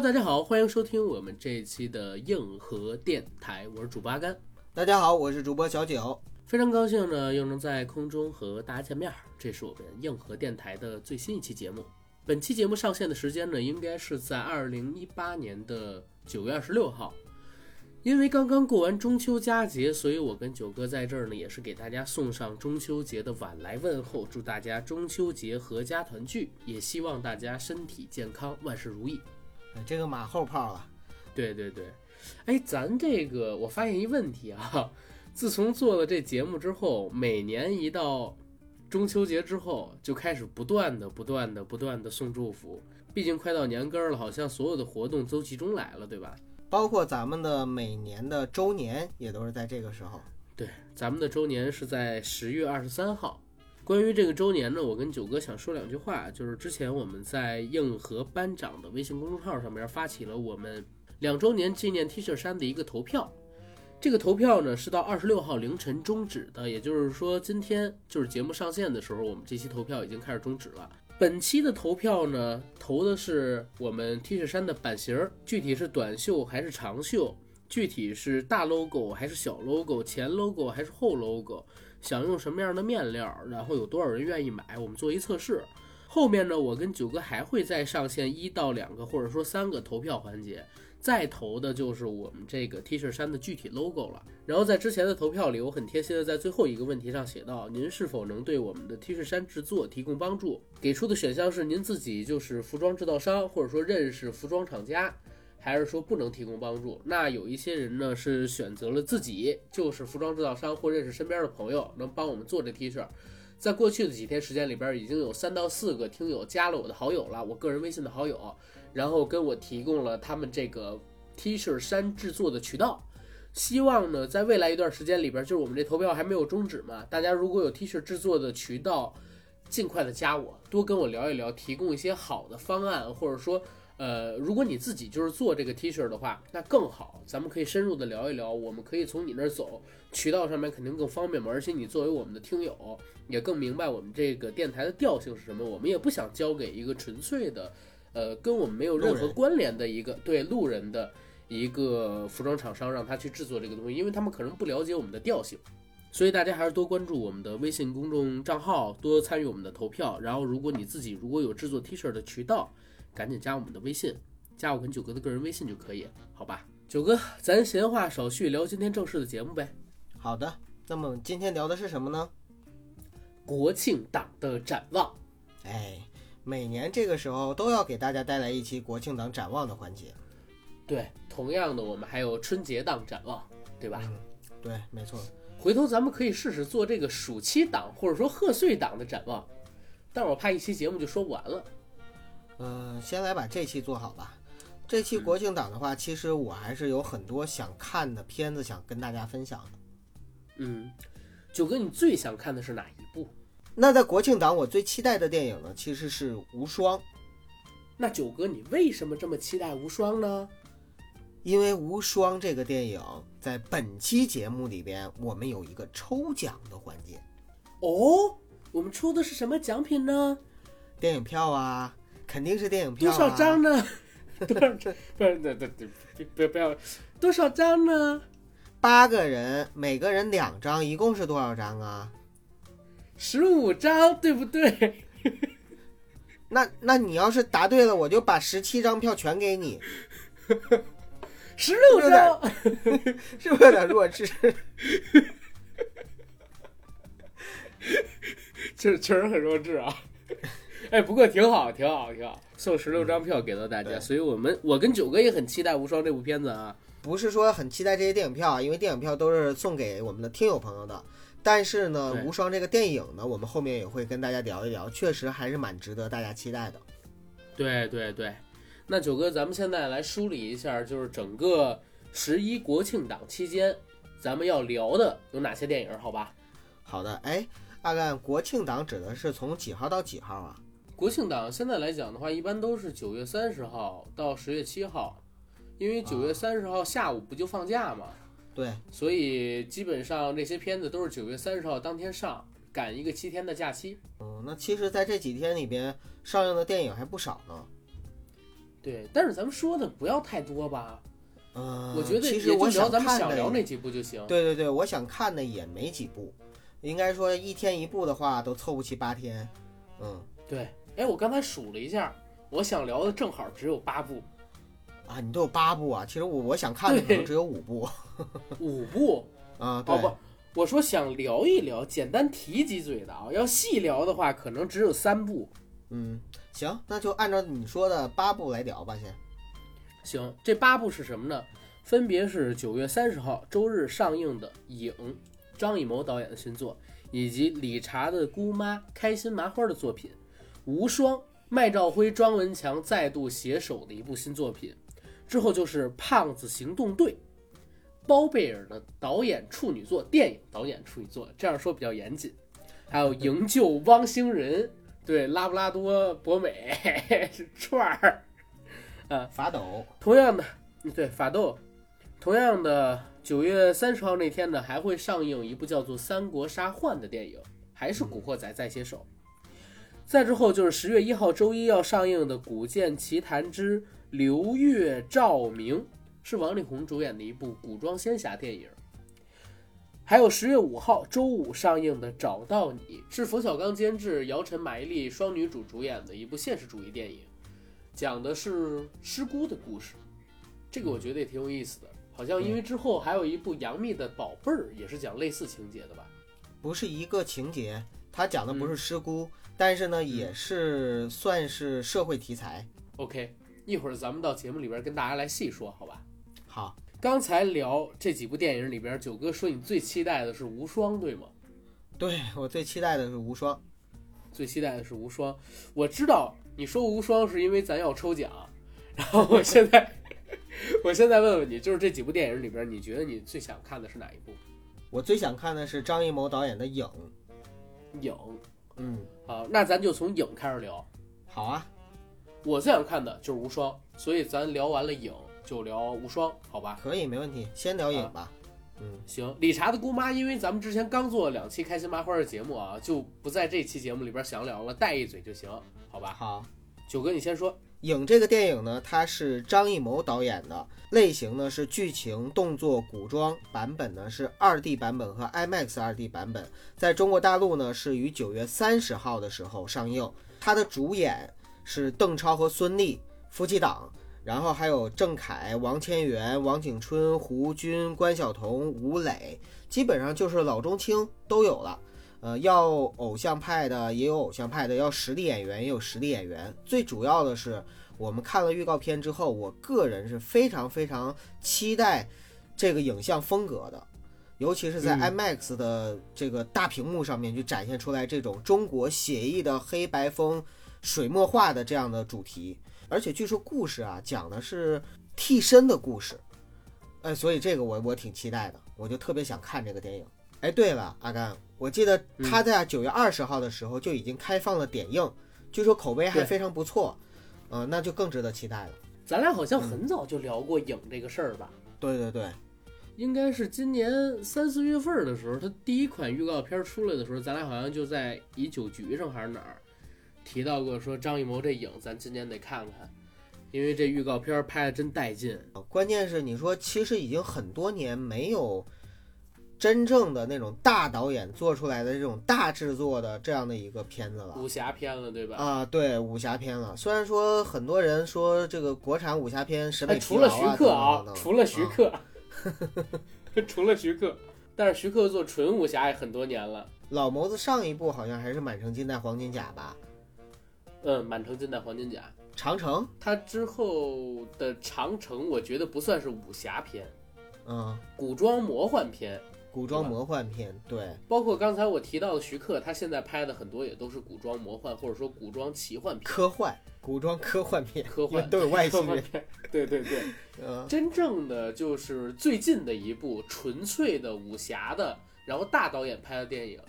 Hello，大家好，欢迎收听我们这一期的硬核电台，我是主播阿甘。大家好，我是主播小九。非常高兴呢，又能在空中和大家见面儿。这是我们硬核电台的最新一期节目。本期节目上线的时间呢，应该是在二零一八年的九月二十六号。因为刚刚过完中秋佳节，所以我跟九哥在这儿呢，也是给大家送上中秋节的晚来问候，祝大家中秋节阖家团聚，也希望大家身体健康，万事如意。哎这个马后炮了，对对对，哎，咱这个我发现一问题啊，自从做了这节目之后，每年一到中秋节之后，就开始不断的、不断的、不断的送祝福。毕竟快到年根儿了，好像所有的活动都集中来了，对吧？包括咱们的每年的周年也都是在这个时候。对，咱们的周年是在十月二十三号。关于这个周年呢，我跟九哥想说两句话，就是之前我们在硬核班长的微信公众号上面发起了我们两周年纪念 T 恤衫的一个投票。这个投票呢是到二十六号凌晨终止的，也就是说今天就是节目上线的时候，我们这期投票已经开始终止了。本期的投票呢，投的是我们 T 恤衫的版型，具体是短袖还是长袖，具体是大 logo 还是小 logo，前 logo 还是后 logo，想用什么样的面料，然后有多少人愿意买，我们做一测试。后面呢，我跟九哥还会再上线一到两个或者说三个投票环节，再投的就是我们这个 T 恤衫的具体 logo 了。然后在之前的投票里，我很贴心的在最后一个问题上写到：您是否能对我们的 T 恤衫制作提供帮助？给出的选项是您自己就是服装制造商，或者说认识服装厂家，还是说不能提供帮助？那有一些人呢是选择了自己就是服装制造商或认识身边的朋友能帮我们做这 T 恤。在过去的几天时间里边，已经有三到四个听友加了我的好友了，我个人微信的好友，然后跟我提供了他们这个 T 恤衫制作的渠道。希望呢，在未来一段时间里边，就是我们这投票还没有终止嘛，大家如果有 T 恤制作的渠道，尽快的加我，多跟我聊一聊，提供一些好的方案，或者说，呃，如果你自己就是做这个 T 恤的话，那更好，咱们可以深入的聊一聊，我们可以从你那儿走，渠道上面肯定更方便嘛，而且你作为我们的听友，也更明白我们这个电台的调性是什么，我们也不想交给一个纯粹的，呃，跟我们没有任何关联的一个对路人的一个服装厂商，让他去制作这个东西，因为他们可能不了解我们的调性。所以大家还是多关注我们的微信公众账号，多参与我们的投票。然后，如果你自己如果有制作 T 恤的渠道，赶紧加我们的微信，加我跟九哥的个人微信就可以，好吧？九哥，咱闲话少叙，聊今天正式的节目呗。好的，那么今天聊的是什么呢？国庆档的展望，哎，每年这个时候都要给大家带来一期国庆档展望的环节。对，同样的，我们还有春节档展望，对吧？嗯，对，没错。回头咱们可以试试做这个暑期档或者说贺岁档的展望，但是我怕一期节目就说不完了。嗯、先来把这期做好吧。这期国庆档的话，其实我还是有很多想看的片子想跟大家分享的。嗯，九哥，你最想看的是哪一部？那在国庆档，我最期待的电影呢，其实是《无双》，那九哥，你为什么这么期待无双呢？因为《无双》这个电影在本期节目里边，我们有一个抽奖的环节，哦，我们抽的是什么奖品呢？电影票啊，肯定是电影票、多啊。少张呢？多少张？不是，对对对，别别不要，多少张呢？八个人，每个人两张，一共是多少张啊？十五张，对不对？那那你要是答对了，我就把十七张票全给你，十六张，是不是有点 弱智？确确实很弱智啊。哎，不过挺好，挺好，挺好，送十六张票给到大家，对所以我们我跟九哥也很期待《无双》这部片子啊。不是说很期待这些电影票啊，因为电影票都是送给我们的听友朋友的。但是呢，《无双》这个电影呢，我们后面也会跟大家聊一聊，确实还是蛮值得大家期待的。对对对，那九哥，咱们现在来梳理一下，就是整个十一国庆档期间，咱们要聊的有哪些电影？好吧？好的，哎，阿干，国庆档指的是从几号到几号啊？国庆档现在来讲的话，一般都是九月三十号到十月七号，因为九月三十号下午不就放假嘛，对，所以基本上这些片子都是九月三十号当天上，赶一个七天的假期。嗯，那其实在这几天里边上映的电影还不少呢。对，但是咱们说的不要太多吧，嗯，我觉得其实我想咱们想聊那几部就行。对对对，我想看的也没几部，应该说一天一部的话都凑不齐八天。嗯对，哎，我刚才数了一下，我想聊的正好只有八部，啊，你都有八部啊，其实我我想看的可能只有五部五部。啊。对，哦不，我说想聊一聊，简单提几嘴的啊。要细聊的话，可能只有三部。嗯，行，那就按照你说的八部来聊吧，先。行，这八部是什么呢？分别是九月三十号周日上映的《影》，张艺谋导演的新作，以及理查的姑妈开心麻花的作品《无双》，麦兆辉、庄文强再度携手的一部新作品。之后就是《胖子行动队》，包贝尔的导演处女作，电影导演处女作，这样说比较严谨。还有《营救汪星人》，对，拉布拉多博美 串儿。法斗，同样的，嗯对法斗，同样的，九月三十号那天呢，还会上映一部叫做《三国杀幻》的电影，还是《古惑仔》在携手。再之后就是十月一号周一要上映的《古剑奇谭之流月照明》，是王力宏主演的一部古装仙侠电影。还有十月五号周五上映的《找到你》，是冯小刚监制、姚晨、马伊琍双女主主演的一部现实主义电影。讲的是失孤的故事，这个我觉得也挺有意思的。好像因为之后还有一部杨幂的《宝贝儿》，也是讲类似情节的吧？不是一个情节，他讲的不嗯是失孤，但是呢，也是算是社会题材。OK，一会儿咱们到节目里边跟大家来细说，好吧？好，刚才聊这几部电影里边，九哥说你最期待的是《无双》，对吗？对我最期待的是无双。最期待的是《无双》，我知道你说《无双》是因为咱要抽奖，然后我现在，我现在问问你，就是这几部电影里边，你觉得你最想看的是哪一部？我最想看的是张艺谋导演的《影》。影嗯，啊，那咱就从影开始聊。好啊，我最想看的就是无双，所以咱聊完了影就聊无双，好吧？可以，没问题。先聊影吧。嗯，行，理查的姑妈，因为咱们之前刚做了两期开心麻花的节目啊，就不在这期节目里边详聊了，带一嘴就行，好吧？好。九哥你先说。影这个电影呢，它是张艺谋导演的，类型呢是剧情、动作、古装，版本呢是二 D 版本和 IMAX 二 D 版本，在中国大陆呢是于九月三十号的时候上映。它的主演是邓超和孙俪夫妻档，然后还有郑恺、王千源、王景春、胡军、关晓彤、吴磊，基本上就是老中青都有了。呃，要偶像派的也有偶像派的，要实力演员也有实力演员。最主要的是，我们看了预告片之后，我个人是非常非常期待这个影像风格的，尤其是在嗯 IMAX 的这个大屏幕上面去展现出来这种中国写意的黑白风、水墨画的这样的主题。而且据说故事啊讲的是替身的故事，哎，所以这个我我挺期待的，我就特别想看这个电影。哎，对了，阿甘，我记得他在九月二十号的时候就已经开放了点映，据说口碑还非常不错，呃，那就更值得期待了。咱俩好像很早就聊过影这个事儿吧？对对对，应该是今年三四月份的时候，他第一款预告片出来的时候，咱俩好像就在一酒局上还是哪儿提到过，说张艺谋这影咱今年得看看，因为这预告片拍的真带劲。关键是你说，其实已经很多年没有真正的那种大导演做出来的这种大制作的这样的一个片子了。武侠片了，对吧？啊，对武侠片了。虽然说很多人说这个国产武侠片审哎，美疲除了劳啊，徐克啊除了徐啊克，除了徐克，但是徐克做纯武侠也很多年了。老谋子上一部好像还是《满城尽带黄金甲》吧？嗯，满城尽带黄金甲，长城，他之后的长城，我觉得不算是武侠片，嗯，古装魔幻片。古装魔幻片，对，包括刚才我提到的徐克，他现在拍的很多也都是古装魔幻或者说古装奇幻片、科幻，古装科幻片，科幻都有外星人。对对对，嗯，真正的就是最近的一部纯粹的武侠的，然后大导演拍的电影，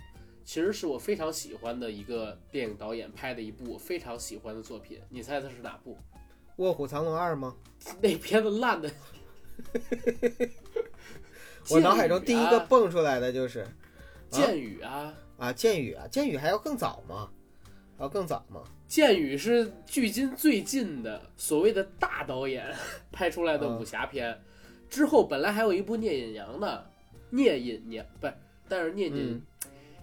其实是我非常喜欢的一个电影导演拍的一部我非常喜欢的作品。你猜它是哪部？卧虎藏龙二吗？那片子烂的。我脑海中第一个啊蹦出来的就是剑雨啊，啊，剑雨啊，剑雨还要更早吗？还要更早吗？剑雨是距今最近的所谓的大导演 拍出来的武侠片，之后本来还有一部聂隐娘的，聂隐娘不是，但是聂隐、嗯。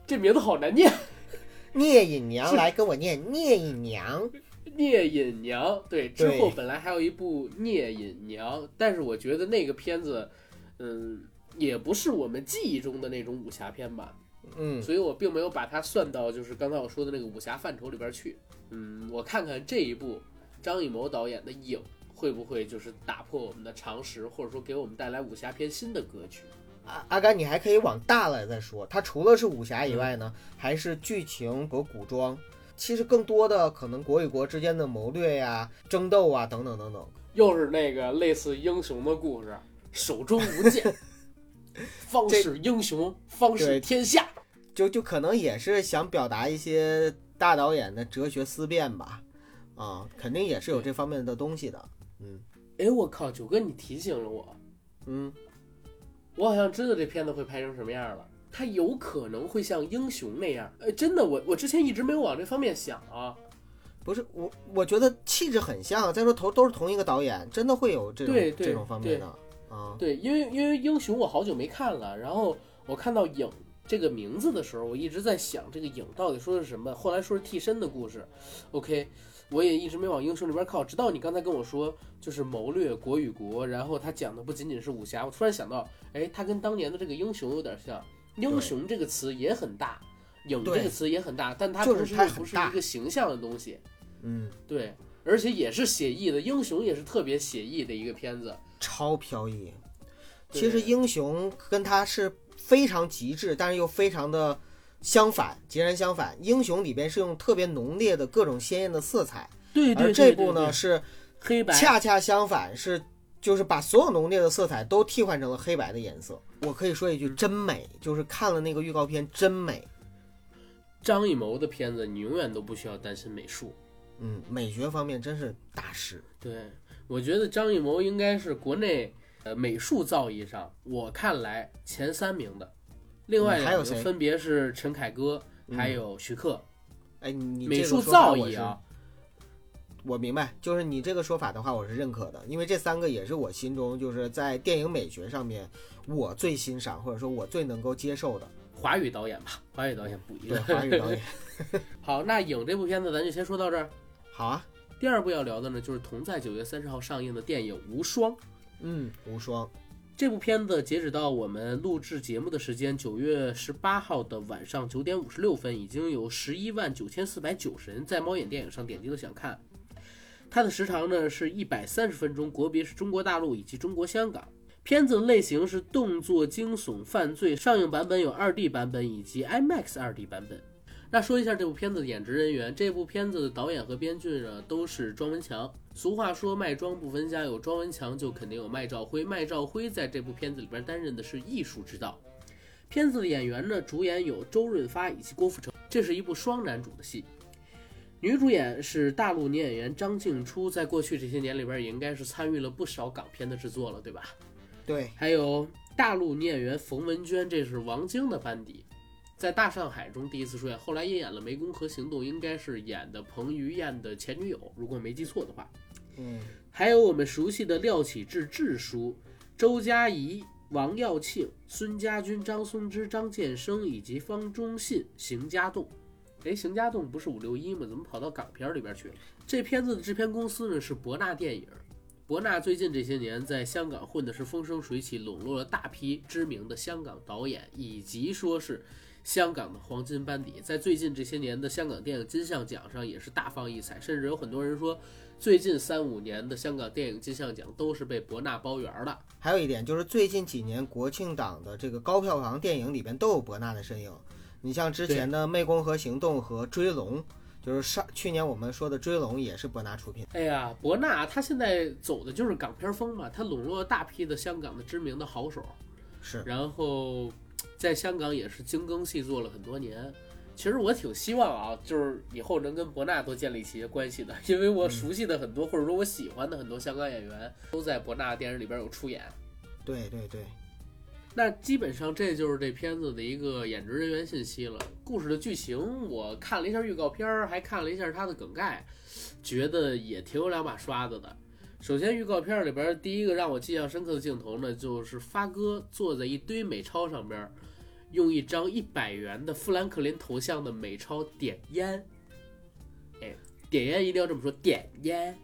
这名字好难念，聂隐娘来跟我念聂隐娘，聂隐娘对，之后本来还有一部聂隐娘，但是我觉得那个片子，嗯，也不是我们记忆中的那种武侠片吧，嗯，所以我并没有把它算到就是刚才我说的那个武侠范畴里边去。嗯，我看看这一部张艺谋导演的《影》会不会就是打破我们的常识，或者说给我们带来武侠片新的格局。阿阿甘，你还可以往大了再说，它除了是武侠以外呢，还是剧情和古装。其实更多的可能国与国之间的谋略呀、争斗啊等等等等。又是那个类似英雄的故事，手中无剑，方是英雄，方是天下。就就可能也是想表达一些大导演的哲学思辨吧，啊，肯定也是有这方面的东西的。嗯哎，我靠，九哥，你提醒了我，嗯，我好像知道这片子会拍成什么样了。它有可能会像英雄那样，呃，真的，我我之前一直没有往这方面想啊。不是我，我觉得气质很像。再说头都是同一个导演，真的会有这种这种方面的啊。对，因为因为英雄我好久没看了，然后我看到影这个名字的时候，我一直在想这个影到底说的是什么。后来说是替身的故事，OK，我也一直没往英雄这边靠，直到你刚才跟我说就是谋略国与国，然后他讲的不仅仅是武侠，我突然想到，哎，他跟当年的这个英雄有点像，英雄这个词也很大，影这个词也很大，但它就是同时又不是一个形象的东西，嗯，对，而且也是写意的，英雄也是特别写意的一个片子。超飘逸。其实英雄跟他是非常极致，但是又非常的相反，截然相反。英雄里边是用特别浓烈的各种鲜艳的色彩，对而这部呢是黑白恰恰相反，是就是把所有浓烈的色彩都替换成了黑白的颜色。我可以说一句，真美，就是看了那个预告片，真美。张艺谋的片子，你永远都不需要担心美术。嗯，美学方面真是大师。对我觉得张艺谋应该是国内呃美术造诣上，我看来前三名的。另外两个分别是陈凯歌，嗯还有徐克。哎，你美术这个造诣啊，我明白，就是你这个说法的话，我是认可的，因为这三个也是我心中就是在电影美学上面我最欣赏或者说我最能够接受的。华语导演吧，华语导演不一对，样。华语导演。好，那影这部片子咱就先说到这儿。好啊，第二部要聊的呢，就是同在九月三十号上映的电影《无双》。嗯，无双。这部片子截止到我们录制节目的时间，九月十八号的晚上九点五十六分，已经有十一万九千四百九十人在猫眼电影上点击了想看。它的时长呢是一百三十分钟，国别是中国大陆以及中国香港。片子类型是动作惊悚犯罪，上映版本有 2D 版本以及 IMAX 2D 版本。那说一下这部片子的演职人员，这部片子的导演和编剧呢都是庄文强。俗话说卖庄不分家，有庄文强就肯定有麦兆辉。麦兆辉在这部片子里边担任的是艺术指导。片子的演员呢，主演有周润发以及郭富城，这是一部双男主的戏。女主演是大陆女演员张静初，在过去这些年里边也应该是参与了不少港片的制作了，对吧？对，还有大陆女演员冯文娟，这是王晶的班底，在《大上海》中第一次出演，后来也演了《湄公河行动》，应该是演的彭于晏的前女友，如果没记错的话。嗯，还有我们熟悉的廖启智智叔、周佳怡、王耀庆、孙家军、张松之、张建生以及方中信、邢家栋。哎，邢家栋不是五六一吗？怎么跑到港片里边去了？这片子的制片公司呢是博纳电影。博纳最近这些年在香港混的是风生水起，笼络了大批知名的香港导演，以及说是香港的黄金班底。在最近这些年的香港电影金像奖上也是大放异彩，甚至有很多人说，最近三五年的香港电影金像奖都是被博纳包圆的。还有一点就是最近几年国庆档的这个高票房电影里边都有博纳的身影。你像之前的《湄公河行动》和《追龙》，就是上去年我们说的《追龙》也是博纳出品。哎呀，博纳他现在走的就是港片风嘛，他笼络了大批的香港的知名的好手，是，然后在香港也是精耕细作了很多年。其实我挺希望啊，就是以后能跟博纳多建立起一些关系的，因为我熟悉的很多，或者说我喜欢的很多香港演员都在博纳电影里边有出演。对对对。那基本上这就是这片子的一个演职人员信息了。故事的剧情我看了一下预告片儿，还看了一下它的梗概，觉得也挺有两把刷子的。首先，预告片里边第一个让我印象深刻的镜头呢，就是发哥坐在一堆美钞上边，用一张一百元的富兰克林头像的美钞点烟。哎，点烟一定要这么说，点烟，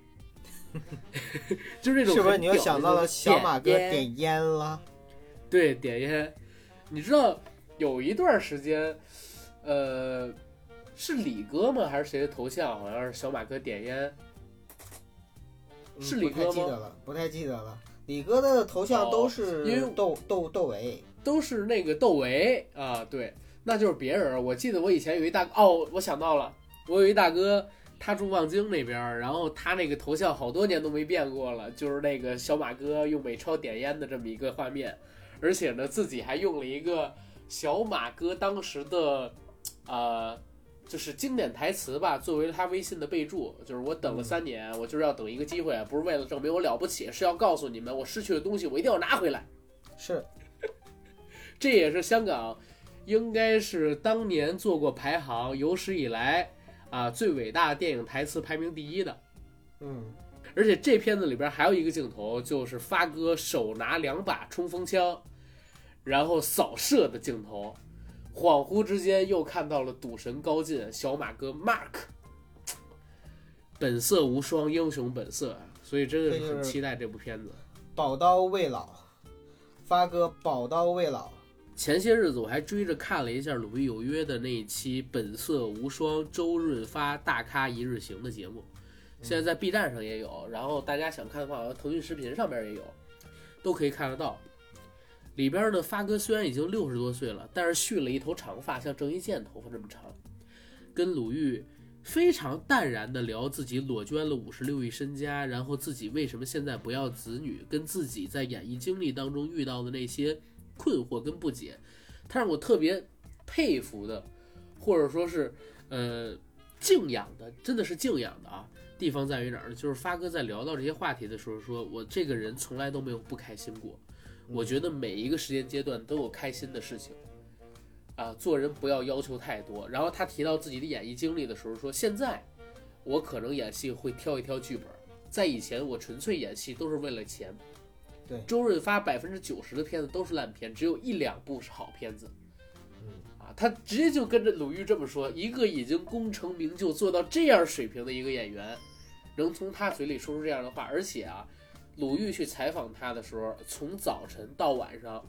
就是这种是不是你又想到了小马哥点烟点烟了？对，点烟。你知道有一段时间，呃，是李哥吗？还是谁的头像？好像是小马哥点烟。嗯是李哥吗不太记得了，不太记得了。李哥的头像都哦因为是窦窦窦唯，都是那个窦唯啊，对，那就是别人。我记得我以前有一大哦，我想到了，我有一大哥，他住望京那边儿，然后他那个头像好多年都没变过了，就是那个小马哥用美钞点烟的这么一个画面，而且呢自己还用了一个小马哥当时的呃。就是经典台词吧，作为他微信的备注，就是我等了三年，我就是要等一个机会，不是为了证明我了不起，是要告诉你们，我失去的东西我一定要拿回来。是 这也是香港，应该是当年做过排行有史以来啊最伟大的电影台词排名第一的。嗯，而且这片子里边还有一个镜头，就是发哥手拿两把冲锋枪，然后扫射的镜头。恍惚之间又看到了赌神高进小马哥 Mark，本色无双，英雄本色啊！所以真的是很期待这部片子。宝刀未老，发哥宝刀未老。前些日子我还追着看了一下《鲁豫有约》的那一期《本色无双》周润发大咖一日行的节目，现在在 B 站上也有，然后大家想看的话，腾讯视频上面也有，都可以看得到。里边的发哥虽然已经六十多岁了，但是蓄了一头长发，像郑伊健头发这么长，跟鲁豫非常淡然的聊自己裸捐了五十六亿身家，然后自己为什么现在不要子女，跟自己在演艺经历当中遇到的那些困惑跟不解，他让我特别佩服的，或者说是呃敬仰的，真的是敬仰的啊。地方在于哪儿呢？就是发哥在聊到这些话题的时候说，我这个人从来都没有不开心过。我觉得每一个时间阶段都有开心的事情，啊，做人不要要求太多。然后他提到自己的演艺经历的时候说，现在我可能演戏会挑一挑剧本，在以前我纯粹演戏都是为了钱。对周润发百分之九十的片子都是烂片，只有一两部是好片子。嗯啊，他直接就跟着鲁豫这么说，一个已经功成名就做到这样水平的一个演员，能从他嘴里说出这样的话，而且啊。鲁豫去采访他的时候，从早晨到晚上，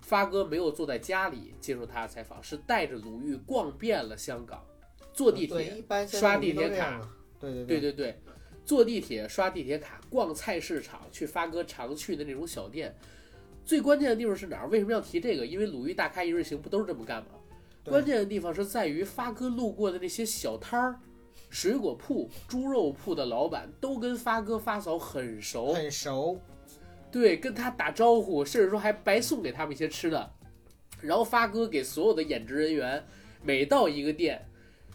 发哥没有坐在家里接受他的采访，是带着鲁豫逛遍了香港，坐地铁、刷地铁卡。对对对对对，坐地铁、刷地铁卡、逛菜市场，去发哥常去的那种小店。最关键的地方是哪儿？为什么要提这个？因为鲁豫大咖一日行不都是这么干吗？关键的地方是在于发哥路过的那些小摊儿。水果铺、猪肉铺的老板都跟发哥发嫂很熟，很熟。对，跟他打招呼，甚至说还白送给他们一些吃的。然后发哥给所有的演职人员，每到一个店，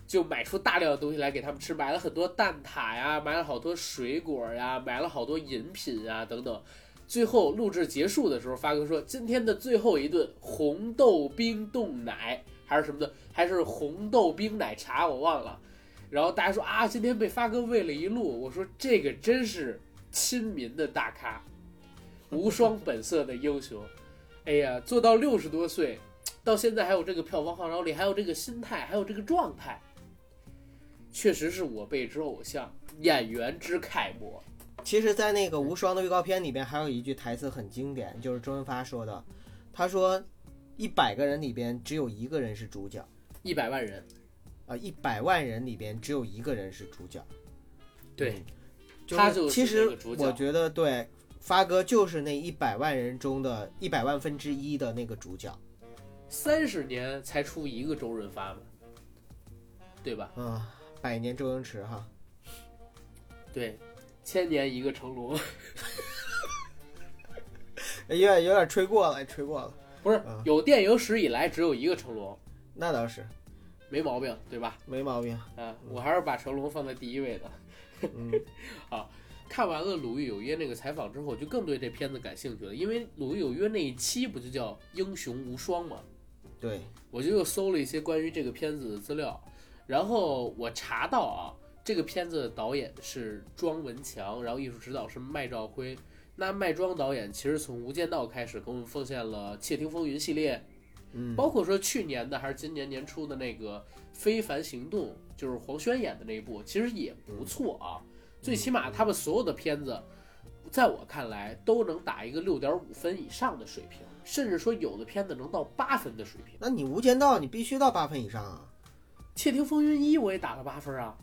就买出大量的东西来给他们吃，买了很多蛋挞呀，买了好多水果呀，买了好多饮品啊等等。最后录制结束的时候，发哥说：“今天的最后一顿红豆冰冻奶还是什么的，还是红豆冰奶茶，我忘了。”然后大家说：“啊，今天被发哥喂了一路。”我说：“这个真是亲民的大咖。”无双本色的英雄，哎呀，做到六十多岁，到现在还有这个票房号召力，还有这个心态，还有这个状态，确实是我辈之偶像，演员之楷模。其实，在那个《无双》的预告片里边，还有一句台词很经典，就是周润发说的，他说：“一百个人里边只有一个人是主角，一百万人，啊，一百万人里边只有一个人是主角。”对他就其实我觉得对，发哥就是那一百万人中的一百万分之一的那个主角。三十年才出一个周润发嘛，对吧？啊，百年周星驰哈，对，千年一个成龙，有点有点吹过了，吹过了。不是啊有电影史以来只有一个成龙，那倒是没毛病，对吧？没毛病。啊，我还是把成龙放在第一位的。嗯，看完了《鲁豫有约》那个采访之后，就更对这片子感兴趣了，因为《鲁豫有约》那一期不就叫《英雄无双》吗？对，我就又搜了一些关于这个片子的资料，然后我查到啊，这个片子的导演是庄文强，然后艺术指导是麦兆辉。那麦庄导演其实从《无间道》开始给我们奉献了《窃听风云》系列，嗯，包括说去年的还是今年年初的那个《非凡行动》，就是黄轩演的那一部，其实也不错啊。最起码他们所有的片子，在我看来都能打一个六点五分以上的水平，甚至说有的片子能到八分的水平。那你《无间道》你必须到八分以上啊。《窃听风云一》我也打了八分啊，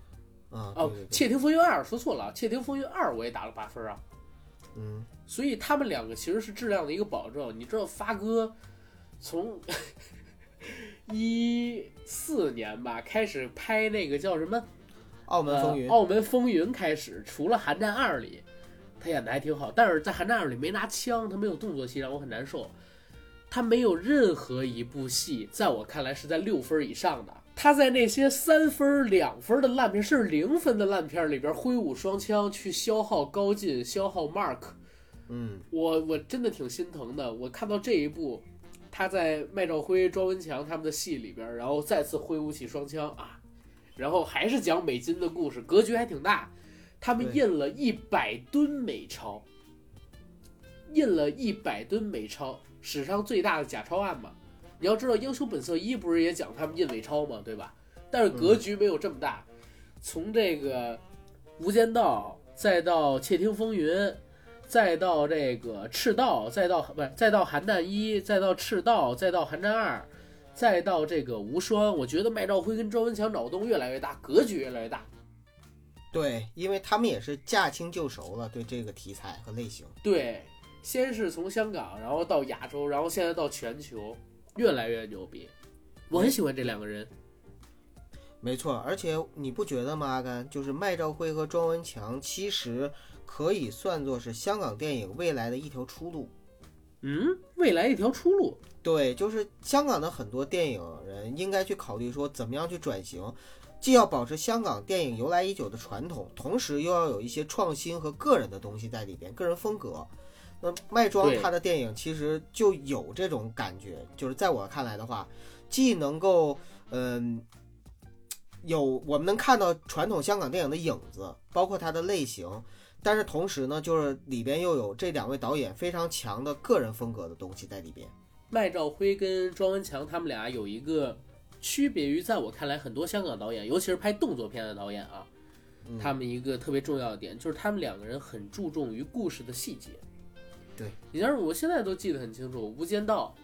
啊，哦，窃听风云二》说错了，《窃听风云二》我也打了八分啊。嗯，所以他们两个其实是质量的一个保证。你知道发哥从 一四年吧开始拍那个叫什么《澳门风云呃、澳门风云开始，除了《寒战二》里他演的还挺好，但是在《寒战二》里没拿枪，他没有动作戏，让我很难受。他没有任何一部戏在我看来是在六分以上的。他在那些三分、两分的烂片，甚至零分的烂片里边挥舞双枪去消耗高进、消耗 Mark，嗯，我我真的挺心疼的。我看到这一部，他在麦兆辉、庄文强他们的戏里边，然后再次挥舞起双枪啊，然后还是讲美金的故事，格局还挺大。他们印了一百吨美钞，印了一百吨美钞，史上最大的假钞案嘛。你要知道，《英雄本色一》不是也讲他们印伪钞吗？对吧？但是格局没有这么大。从这个《无间道》，再到《窃听风云》，再到这个《赤道》，再到不是再到《寒战一》，再到《赤道》，再到《寒战二》，再到这个《无双》，我觉得麦兆辉跟庄文强脑洞越来越大，格局越来越大。对，因为他们也是驾轻就熟了，对这个题材和类型。对，先是从香港，然后到亚洲，然后现在到全球，越来越牛逼。我很喜欢这两个人。没错，而且你不觉得吗？阿甘，就是麦兆辉和庄文强，其实可以算作是香港电影未来的一条出路。嗯，未来一条出路。对，就是香港的很多电影人应该去考虑说，怎么样去转型，既要保持香港电影由来已久的传统，同时又要有一些创新和个人的东西在里边，个人风格。那麦庄他的电影其实就有这种感觉，就是在我看来的话，既能够嗯。有我们能看到传统香港电影的影子，包括它的类型，但是同时呢，就是里边又有这两位导演非常强的个人风格的东西在里边。麦兆辉跟庄文强他们俩有一个区别于，在我看来，很多香港导演，尤其是拍动作片的导演啊，嗯他们一个特别重要的点就是他们两个人很注重于故事的细节。对，你像是我现在都记得很清楚，《无间道》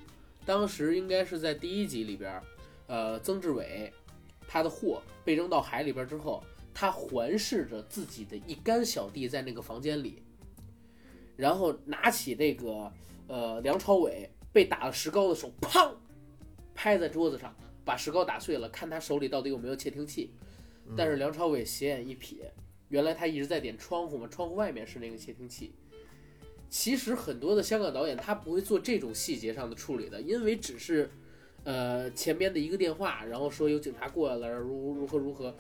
当时应该是在第一集里边，呃，曾志伟他的货被扔到海里边之后，他环视着自己的一干小弟在那个房间里，然后拿起这个呃梁朝伟被打了石膏的手，砰，拍在桌子上，把石膏打碎了，看他手里到底有没有窃听器。但是梁朝伟斜眼一瞥，原来他一直在点窗户嘛，窗户外面是那个窃听器。其实很多的香港导演他不会做这种细节上的处理的，因为只是，呃，前边的一个电话，然后说有警察过来了，如如何如何。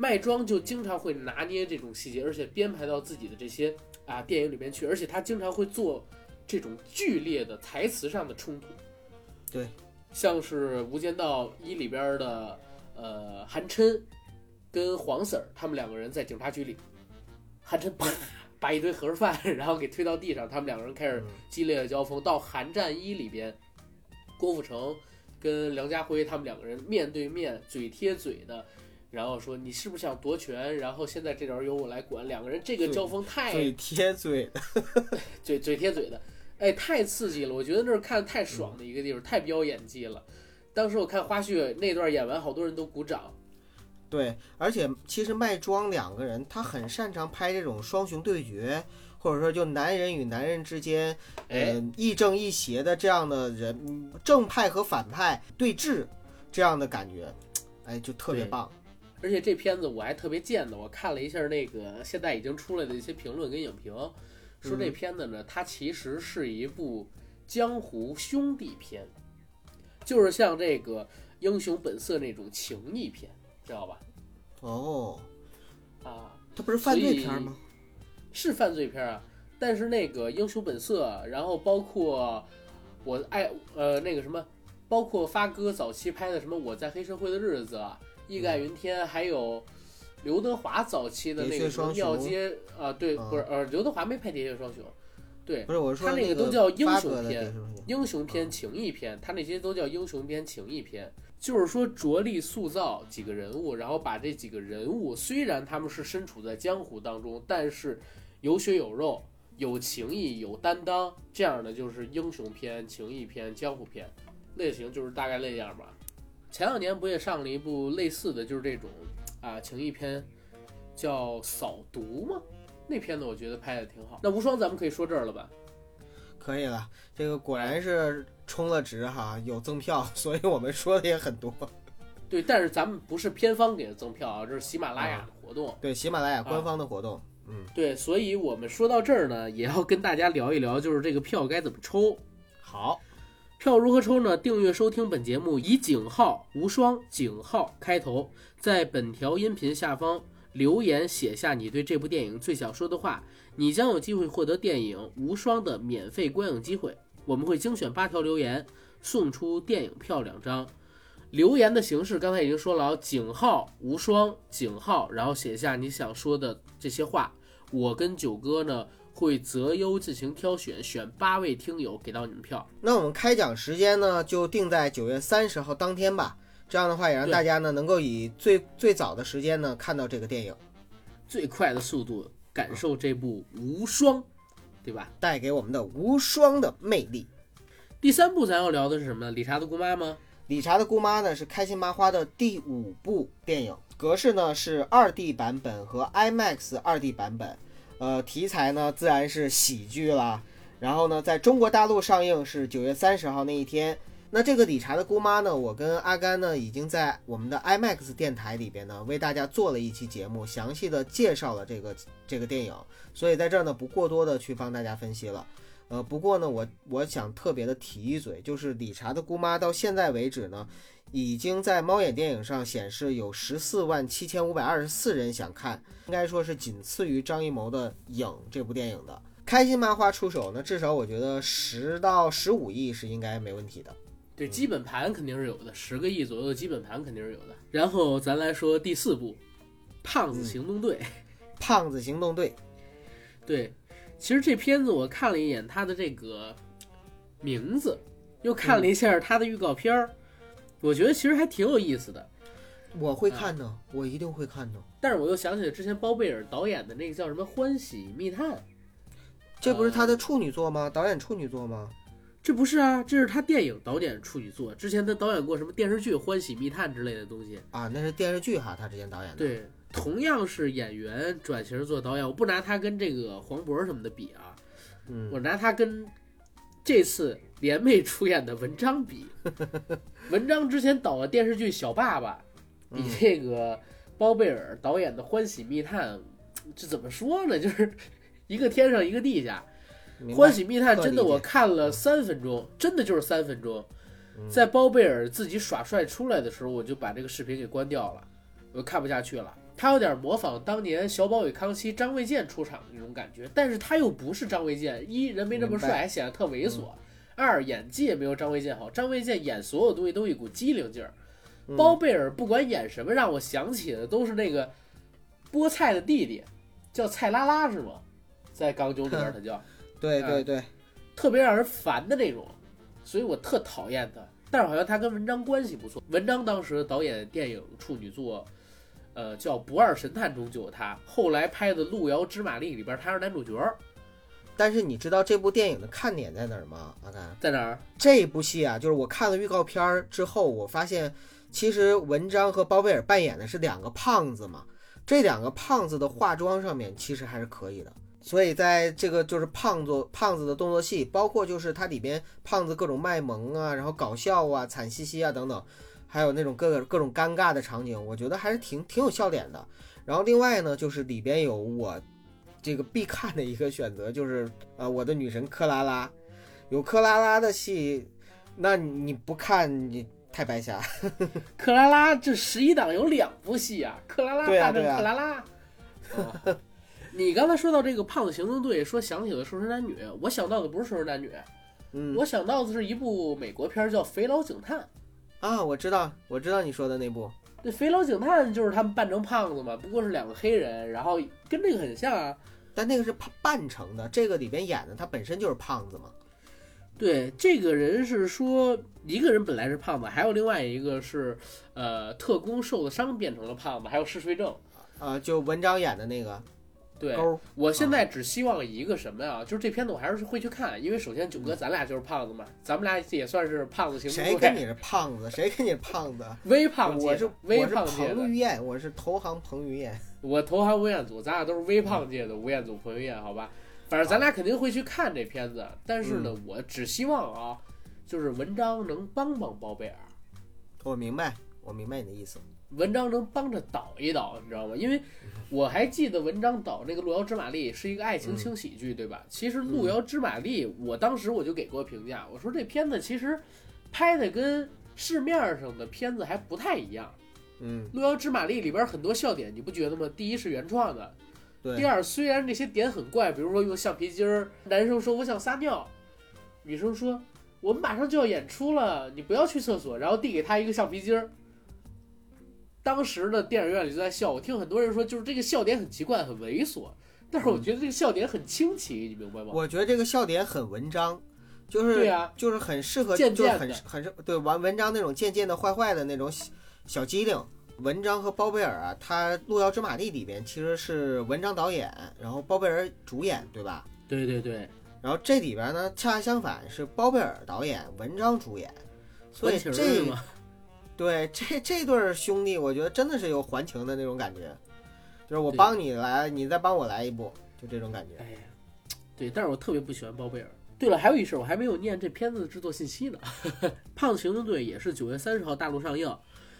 麦庄就经常会拿捏这种细节，而且编排到自己的这些啊电影里面去，而且他经常会做这种剧烈的台词上的冲突。对，像是《无间道一》里边的呃韩琛跟黄 Sir 他们两个人在警察局里，韩琛啪把一堆盒饭然后给推到地上，他们两个人开始激烈的交锋。到《寒战一》里边，郭富城跟梁家辉他们两个人面对面嘴贴嘴的，然后说你是不是想夺权？然后现在这点由我来管。两个人这个交锋太嘴贴嘴的，嘴嘴贴嘴的，哎，太刺激了！我觉得那是看的太爽的一个地方，太飙演技了。当时我看花絮那段演完，好多人都鼓掌。对，而且其实麦庄两个人他很擅长拍这种双雄对决，或者说就男人与男人之间，嗯呃，亦正亦邪的这样的人，嗯正派和反派对峙这样的感觉，哎，就特别棒。而且这片子我还特别贱的，我看了一下那个现在已经出来的一些评论跟影评，说这嗯片子呢，它其实是一部江湖兄弟片，就是像这个《英雄本色》那种情义片，知道吧？哦，啊，它不是犯罪片吗？是犯罪片啊，但是那个《英雄本色》，然后包括我爱呃那个什么，包括发哥早期拍的什么《我在黑社会的日子》啊，《义盖云天》，还有刘德华早期的那个庙街啊，对，啊不是呃刘德华没拍《喋血双雄》，对不，是我说他那个个都叫英雄片英雄片、情义片，他那些都叫英雄片、情义片，就是说着力塑造几个人物，然后把这几个人物虽然他们是身处在江湖当中，但是有血有肉、有情义、有担当，这样的就是英雄片、情义片、江湖片类型，就是大概那样吧。前两年不也上了一部类似的就是这种啊情谊片，叫《扫毒》吗？那片子我觉得拍的挺好。那无双咱们可以说这儿了吧？可以了，这个果然是充了值哈，有赠票，所以我们说的也很多。对，但是咱们不是片方给的赠票啊，这是喜马拉雅的活动。对，喜马拉雅官方的活动，嗯，对，所以我们说到这儿呢，也要跟大家聊一聊，就是这个票该怎么抽。好，票如何抽呢？订阅收听本节目，以井号无双井号开头，在本条音频下方留言写下你对这部电影最想说的话，你将有机会获得电影《无双》的免费观影机会。我们会精选八条留言，送出电影票两张。留言的形式刚才已经说了啊，井号无双井号，然后写下你想说的这些话。我跟九哥呢会择优进行挑选，选八位听友给到你们票。那我们开奖时间呢，就定在九月三十号当天吧。这样的话，也让大家呢能够以最最早的时间呢看到这个电影，最快的速度感受这部无双，对吧？带给我们的无双的魅力。第三部咱要聊的是什么呢？理查的姑妈吗？理查的姑妈呢是开心麻花的第五部电影，格式呢是二 D 版本和 IMAX 二 D 版本，呃，题材呢自然是喜剧啦。然后呢，在中国大陆上映是九月三十号那一天。那这个理查的姑妈呢，我跟阿甘呢已经在我们的 IMAX 电台里边呢为大家做了一期节目，详细的介绍了这个这个电影，所以在这儿呢不过多的去帮大家分析了。呃，不过呢，我我想特别的提一嘴，就是理查的姑妈到现在为止呢，已经在猫眼电影上显示有十四万七千五百二十四人想看，应该说是仅次于张艺谋的《影》这部电影的。开心麻花出手呢，至少我觉得十到十五亿是应该没问题的。对，基本盘肯定是有的，十个亿左右的基本盘肯定是有的。然后咱来说第四部，《胖子行动队》。胖子行动队，对，其实这片子我看了一眼它的这个名字，又看了一下它的预告片儿，我觉得其实还挺有意思的。我会看的，我一定会看的。但是我又想起了之前包贝尔导演的那个叫什么《欢喜密探》，这不是他的处女作吗？导演处女作吗？这不是啊，这是他电影导演处女作。之前他导演过什么电视剧《欢喜密探》之类的东西。啊，那是电视剧哈，他之前导演的。，对，同样是演员转型做导演，我不拿他跟这个黄渤什么的比啊，嗯，我拿他跟这次联袂出演的文章比。文章之前导的电视剧《小爸爸》，比嗯这个包贝尔导演的《欢喜密探》，这怎么说呢？就是一个天上一个地下。欢喜密探真的我看了三分钟，真的就是三分钟。嗯在包贝尔自己耍帅出来的时候，我就把这个视频给关掉了，我看不下去了。他有点模仿当年小宝与康熙张卫健出场的那种感觉，但是他又不是张卫健，一人没那么帅，还显得特猥琐；二演技也没有张卫健好，张卫健演所有东西都一股机灵劲儿。嗯包贝尔不管演什么，让我想起的都是那个菠菜的弟弟，叫蔡拉拉是吗？在港囧里边他叫。对对对，特别让人烦的那种，所以我特讨厌他。但是好像他跟文章关系不错，文章当时导演电影处女作，呃，叫《不二神探》中就有他，后来拍的《路遥知马力》里边他是男主角，但是你知道这部电影的看点在哪儿吗？阿甘，在哪儿？这部戏啊，就是我看了预告片儿之后，我发现其实文章和包贝尔扮演的是两个胖子嘛，这两个胖子的化妆上面其实还是可以的。所以在这个就是胖子胖子的动作戏，包括就是它里边胖子各种卖萌啊，然后搞笑啊、惨兮兮啊等等，还有那种各个各种尴尬的场景，我觉得还是挺挺有笑点的。然后另外呢，就是里边有我这个必看的一个选择，就是呃我的女神克拉拉，有克拉拉的戏，那你不看你太白瞎。克拉拉这十一档有两部戏啊，克拉拉大战克拉拉。哦你刚才说到这个胖子行动队，说想起了《瘦身男女》，我想到的不是《瘦身男女》，嗯我想到的是一部美国片儿叫《肥佬警探》。啊，我知道，我知道你说的那部，那肥佬警探就是他们扮成胖子嘛，不过是两个黑人，然后跟这个很像啊。但那个是扮扮成的，这个里边演的他本身就是胖子嘛。对，这个人是说一个人本来是胖子，还有另外一个是呃特工受了伤变成了胖子，还有嗜睡症。啊，就文章演的那个对，我现在只希望一个什么呀？就是这片子我还是会去看，因为首先九哥咱俩就是胖子嘛，咱们俩也算是胖子行动队，谁跟你是胖子？谁跟你胖子？微胖界，我是我是微胖界的。彭于晏，我是投行彭于晏。我投行吴彦祖，咱俩都是微胖界的吴彦祖、彭于晏，好吧？反正咱俩肯定会去看这片子，但是呢，我只希望啊，就是文章能帮帮包贝尔，我明白，我明白你的意思。文章能帮着导一导，你知道吗？因为我还记得文章导那个《路遥知马力》是一个爱情轻喜剧，对吧？其实《路遥知马力》，我当时我就给过评价，我说这片子其实拍的跟市面上的片子还不太一样。嗯，《路遥知马力》里边很多笑点，你不觉得吗？第一是原创的，第，二虽然这些点很怪，比如说用橡皮筋儿，男生说我想撒尿，女生说我们马上就要演出了，你不要去厕所，然后递给他一个橡皮筋儿。当时的，电影院里就在笑，我听很多人说，就是这个笑点很奇怪，很猥琐，但是我觉得这个笑点很清奇，你明白吗？我觉得这个笑点很文章，就是对呀就是很适合，贱就是很很适对玩文章那种贱贱的、坏坏的那种小小机灵。文章和包贝尔啊，他《路遥知马力》里边其实是文章导演，然后包贝尔主演，对吧？对对对，然后这里边呢，恰恰相反是包贝尔导演，文章主演，所以这？对这这对儿兄弟，我觉得真的是有还情的那种感觉，就是我帮你来，你再帮我来一步，就这种感觉。哎呀，对，但是我特别不喜欢包贝尔。对了，还有一事儿，我还没有念这片子的制作信息呢。《胖子行动队》也是九月三十号大陆上映，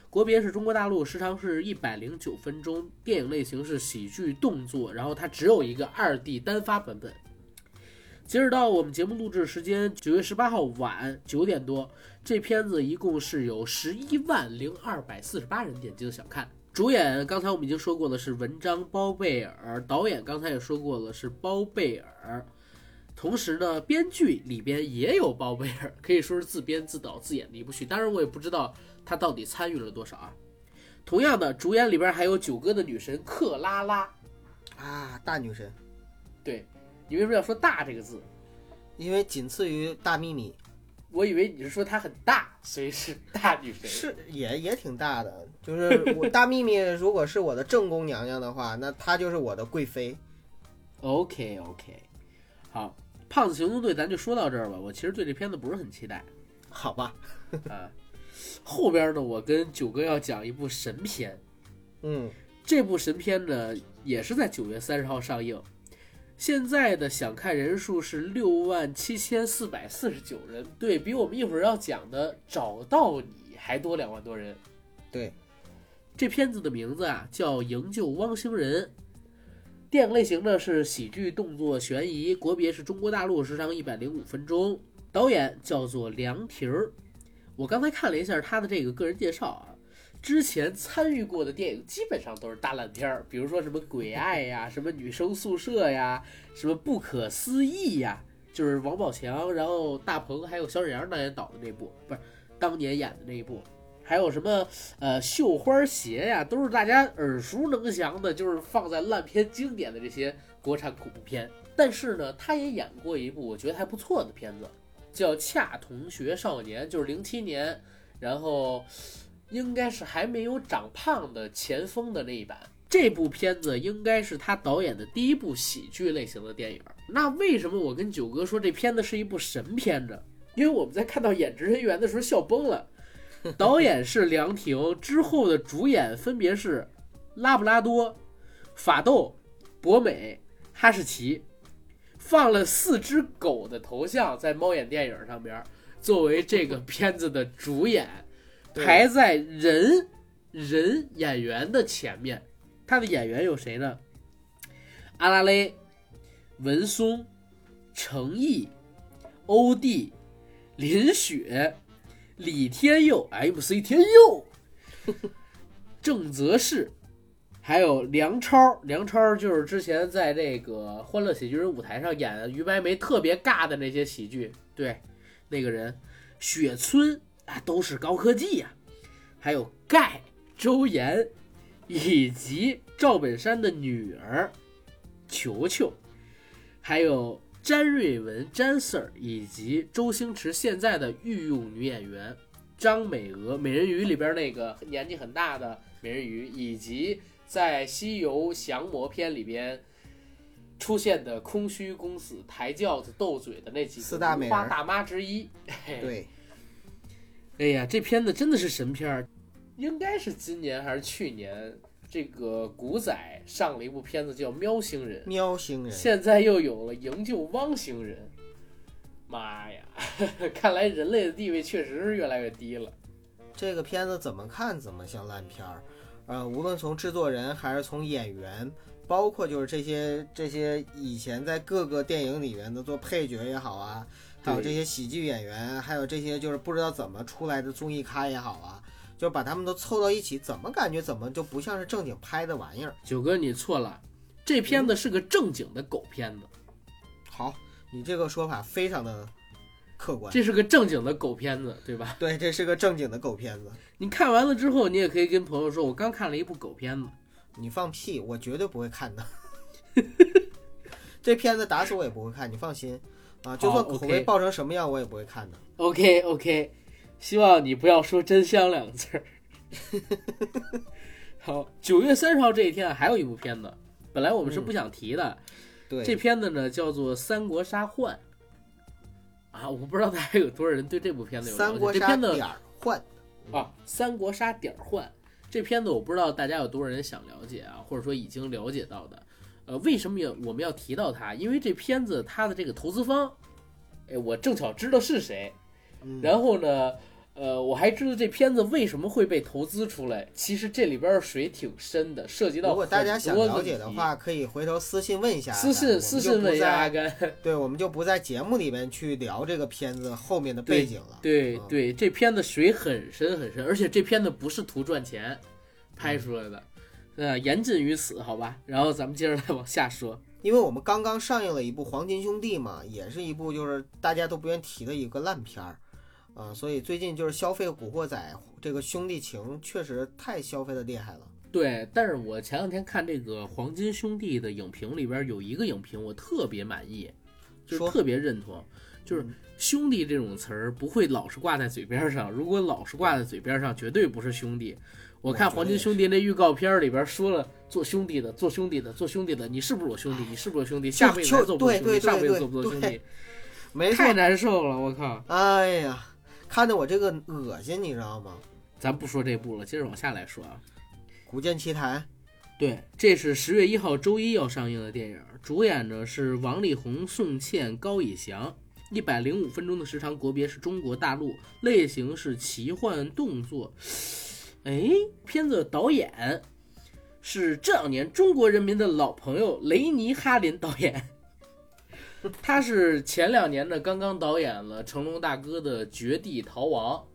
国别是中国大陆，时长是一百零九分钟，电影类型是喜剧动作，然后它只有一个二 D 单发版本。截止到我们节目录制时间九月十八号晚九点多，这片子一共是有十一万零二百四十八人点击了想看。主演刚才我们已经说过了是文章包贝尔，导演刚才也说过了是包贝尔，同时呢，编剧里边也有包贝尔，可以说是自编自导自演的一部剧。当然，我也不知道他到底参与了多少啊。同样的，主演里边还有九哥的女神克拉拉。啊，大女神，对你为什么要说“大”这个字？因为仅次于大幂幂，我以为你是说她很大，所以是大女神。是也也挺大的。就是我 大幂幂，如果是我的正宫娘娘的话，那她就是我的贵妃。OK OK，好，胖子行动队咱就说到这儿吧。我其实对这片子不是很期待好吧，啊。后边呢，我跟九哥要讲一部神片，嗯，这部神片呢也是在九月三十号上映。现在的想看人数是六万七千四百四十九人，对比我们一会儿要讲的《找到你》还多两万多人。对，这片子的名字啊叫《营救汪星人》，电影类型呢是喜剧、动作、悬疑，国别是中国大陆，时长一百零五分钟，导演叫做梁婷儿。我刚才看了一下他的这个个人介绍啊，之前参与过的电影基本上都是大烂片儿，比如说什么《鬼爱》呀，什么《女生宿舍》呀，什么《不可思议》呀，就是王宝强，然后大鹏还有小沈阳当年导的那部，不是当年演的那一部。还有什么呃绣花鞋呀，都是大家耳熟能详的，就是放在烂片经典的这些国产恐怖片。但是呢，他也演过一部我觉得还不错的片子，叫《恰同学少年》，就是零七年，然后应该是还没有长胖的前锋的那一版。这部片子应该是他导演的第一部喜剧类型的电影。那为什么我跟九哥说这片子是一部神片呢？因为我们在看到演职人员的时候笑崩了。导演是梁婷，之后的主演分别是拉布拉多、法斗、博美、哈士奇，放了四只狗的头像在猫眼电影上边，作为这个片子的主演，对排在人人演员的前面。他的演员有谁呢？阿拉蕾、文松、程毅、欧弟、林雪。李天佑，MC 天佑，郑则仕，还有梁超，梁超就是之前在这个《欢乐喜剧人》舞台上演于白眉特别尬的那些喜剧，对，那个人，雪村啊，都是高科技呀、还有盖、周岩，以及赵本山的女儿球球，还有詹瑞文、詹 Sir，以及周星驰现在的御用女演员张美娥，《美人鱼》里边那个年纪很大的美人鱼，以及在《西游降魔篇》里边出现的空虚公子、抬轿子、斗嘴的那几个四大美花大妈之一。对，哎呀，这片子真的是神片儿，应该是今年还是去年，这个古仔上了一部片子叫《喵星人》，喵星人，现在又有了营救汪星人。妈呀，看来人类的地位确实是越来越低了。这个片子怎么看怎么像烂片儿，呃，无论从制作人还是从演员，包括就是这些这些以前在各个电影里面的做配角也好啊，还有这些喜剧演员，还有这些就是不知道怎么出来的综艺咖也好啊，就把他们都凑到一起，怎么感觉怎么就不像是正经拍的玩意儿？九哥，你错了，这片子是个正经的狗片子，好，你这个说法非常的客观，这是个正经的狗片子，对吧？对，这是个正经的狗片子。你看完了之后，你也可以跟朋友说，我刚看了一部狗片子。你放屁，我绝对不会看的。这片子打死我也不会看，你放心啊！就算口碑爆成什么样，我也不会看的。OK OK，希望你不要说“真香”两个字儿。好，九月三十号这一天啊，还有一部片子，本来我们是不想提的，对，这片子呢叫做《三国杀幻》啊，我不知道大家有多少人对这部片子有了解。三国杀这片子点儿换，啊，三国杀点儿换这片子，我不知道大家有多少人想了解啊，或者说已经了解到的。呃，为什么要我们要提到它？因为这片子它的这个投资方，哎，我正巧知道是谁。嗯，然后呢，呃，我还知道这片子为什么会被投资出来。其实这里边儿水挺深的，涉及到如果大家想了解的话，可以回头私信问一下私，信私信问一下阿甘。对，我们就不在节目里面去聊这个片子后面的背景了。嗯对对，这片子水很深很深，而且这片子不是图赚钱拍出来的，呃，言尽于此，好吧。然后咱们接着来往下说。因为我们刚刚上映了一部《黄金兄弟》嘛，也是一部就是大家都不愿提的一个烂片儿，啊、所以最近就是消费《古惑仔》这个兄弟情确实太消费的厉害了。对，但是我前两天看这个《黄金兄弟》的影评里边有一个影评我特别满意，就是特别认同，就是嗯兄弟这种词儿不会老是挂在嘴边上，如果老是挂在嘴边上，绝对不是兄弟。我看《黄金兄弟》那预告片里边说了，做兄弟的，做兄弟的，做兄弟的，你是不是我兄弟？你是不是我兄弟？下辈子还做不做兄弟？上辈子做不做兄弟？没太，难受了，我靠！哎呀，看得我这个恶心，你知道吗？咱不说这部了，接着往下来说啊。《古剑奇谭》对，这是十月一号周一要上映的电影，主演呢是王力宏、宋茜、高以翔，一百零五分钟的时长，国别是中国大陆，类型是奇幻动作。哎，片子的导演是这两年中国人民的老朋友雷尼哈林导演，他是前两年呢刚刚导演了成龙大哥的《绝地逃亡》，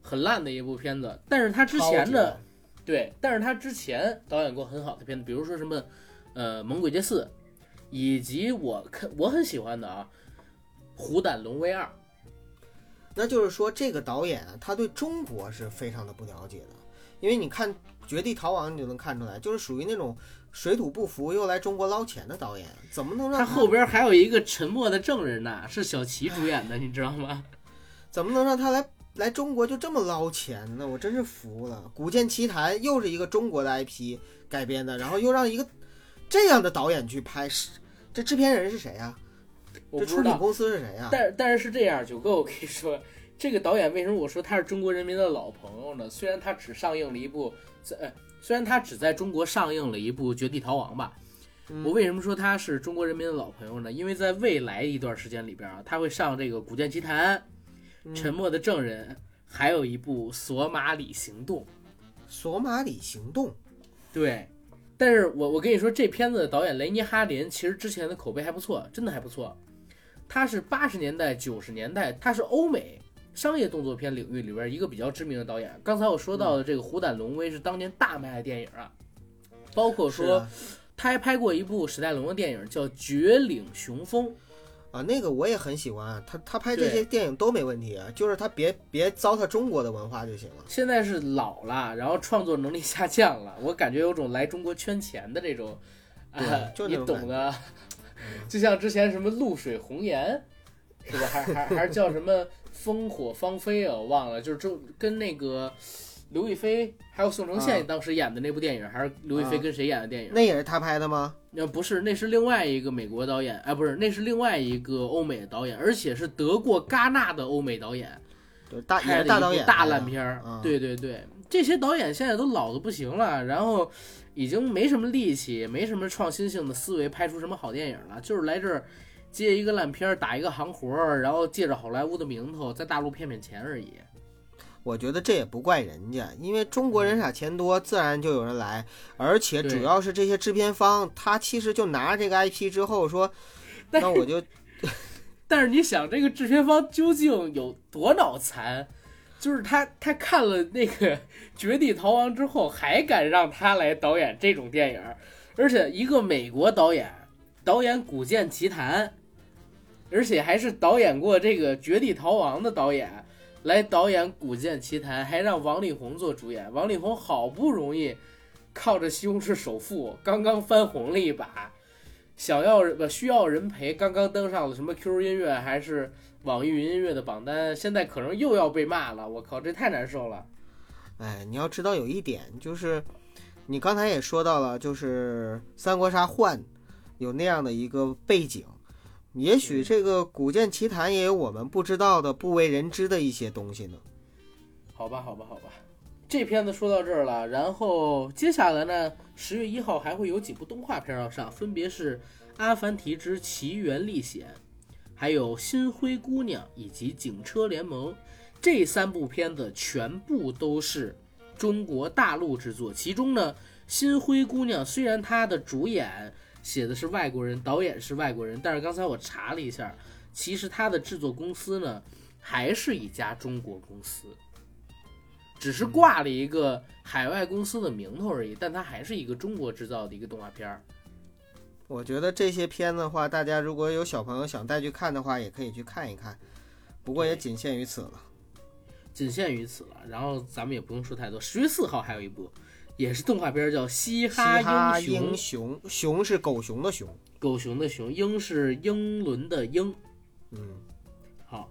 很烂的一部片子，但是他之前呢。对，但是他之前导演过很好的片子，比如说什么，呃，《猛鬼街四》，以及我看我很喜欢的啊，《虎胆龙威二》。那就是说，这个导演啊他对中国是非常的不了解的，因为你看《绝地逃亡》，你就能看出来，就是属于那种水土不服又来中国捞钱的导演，怎么能让他后边还有一个沉默的证人呢，是小齐主演的，你知道吗？怎么能让他来来中国就这么捞钱呢？我真是服了。《古剑奇谭》又是一个中国的 IP 改编的，然后又让一个这样的导演去拍，是这制片人是谁呀、这出品公司是谁呀、但但是是这样，九哥，我跟你说，这个导演为什么我说他是中国人民的老朋友呢？虽然他只上映了一部，在呃虽然他只在中国上映了一部《绝地逃亡》吧，嗯我为什么说他是中国人民的老朋友呢？因为在未来一段时间里边啊，他会上这个《古剑奇谭》嗯沉默的证人》，还有一部《索马里行动》。索马里行动，对，但是我我跟你说，这片子的导演雷尼哈林其实之前的口碑还不错，真的还不错。他是八十年代、九十年代，他是欧美商业动作片领域里边一个比较知名的导演。刚才我说到的这个《虎胆龙威》是当年大卖的电影啊，包括说啊他还拍过一部史泰龙的电影叫《绝岭雄风》，啊，那个我也很喜欢，他他拍这些电影都没问题，啊，就是他别别糟蹋中国的文化就行了。现在是老了，然后创作能力下降了，我感觉有种来中国圈钱的这种，啊，就你懂的，就像之前什么露水红颜，是吧？还还还是叫什么烽火芳菲啊？我忘了，就是就跟那个刘亦菲还有宋承宪啊当时演的那部电影，还是刘亦菲啊跟谁演的电影？那也是他拍的吗？那不是，那是另外一个美国导演，哎，不是，那是另外一个欧美导演，而且是得过戛纳的欧美导演。对，大也是大导演大烂片儿。啊对对对，这些导演现在都老的不行了，然后已经没什么力气，没什么创新性的思维，拍出什么好电影了，就是来这儿接一个烂片儿，打一个行活儿，然后借着好莱坞的名头在大陆骗骗钱而已。我觉得这也不怪人家，因为中国人傻钱多，自然就有人来。而且主要是这些制片方，他其实就拿着这个 IP 之后说，那我就 但是你想，这个制片方究竟有多脑残？就是他，他看了那个《绝地逃亡》之后，还敢让他来导演这种电影儿，而且一个美国导演导演《古剑奇谭》，而且还是导演过这个《绝地逃亡》的导演来导演《古剑奇谭》，还让王力宏做主演。王力宏好不容易靠着《西红柿首富》刚刚翻红了一把，想要不需要人陪，刚刚登上了什么 QQ 音乐还是网易云音乐的榜单，现在可能又要被骂了。我靠，这太难受了。哎，你要知道有一点就是，你刚才也说到了，就是三国杀幻有那样的一个背景，也许这个《古剑奇谭》也有我们不知道的、不为人知的一些东西呢。好吧，好吧，好吧，这片子说到这儿了，然后接下来呢，十月一号还会有几部动画片要上，分别是《阿凡提之奇缘历险》，还有《新灰姑娘》以及《警车联盟》。这三部片子全部都是中国大陆制作，其中呢，《新灰姑娘》虽然它的主演写的是外国人，导演是外国人，但是刚才我查了一下，其实它的制作公司呢还是一家中国公司。只是挂了一个海外公司的名头而已，但它还是一个中国制造的一个动画片儿。我觉得这些片的话，大家如果有小朋友想带去看的话，也可以去看一看，不过也仅限于此了。仅限于此了。然后咱们也不用说太多。十月四号还有一部，也是动画片儿，叫《嘻嘻哈英雄英》，雄，熊是狗熊的熊。狗熊的熊，英是英伦的英。嗯，好，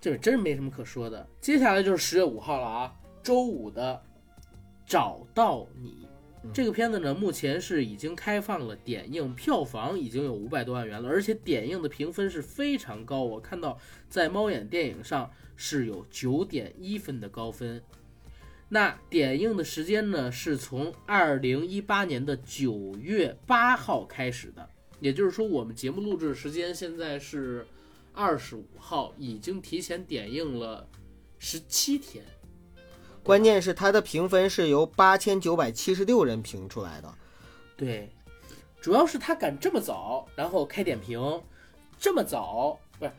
这真是没什么可说的。接下来就是十月五号了啊，周五的《找到你》嗯这个片子呢，目前是已经开放了点映，票房已经有五百多万元了，而且点映的评分是非常高。我看到在猫眼电影上是有九点一分的高分。那点映的时间呢，是从二零一八年的九月八号开始的，也就是说，我们节目录制时间现在是二十五号，已经提前点映了十七天。关键是它的评分是由八千九百七十六人评出来的。对，主要是他敢这么早，然后开点评，这么早不是，